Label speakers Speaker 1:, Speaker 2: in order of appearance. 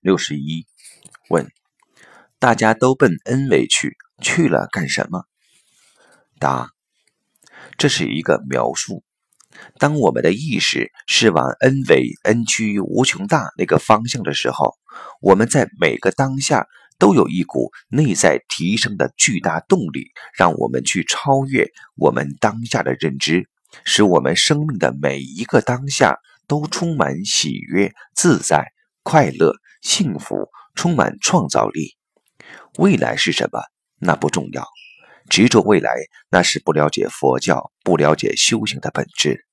Speaker 1: 六十一问：大家都奔 N 位去，去了干什么？答：这是一个描述。当我们的意识是往 N 维 N 趋于无穷大那个方向的时候，我们在每个当下都有一股内在提升的巨大动力，让我们去超越我们当下的认知，使我们生命的每一个当下都充满喜悦、自在、快乐、幸福，充满创造力。未来是什么？那不重要。执着未来，那是不了解佛教、不了解修行的本质。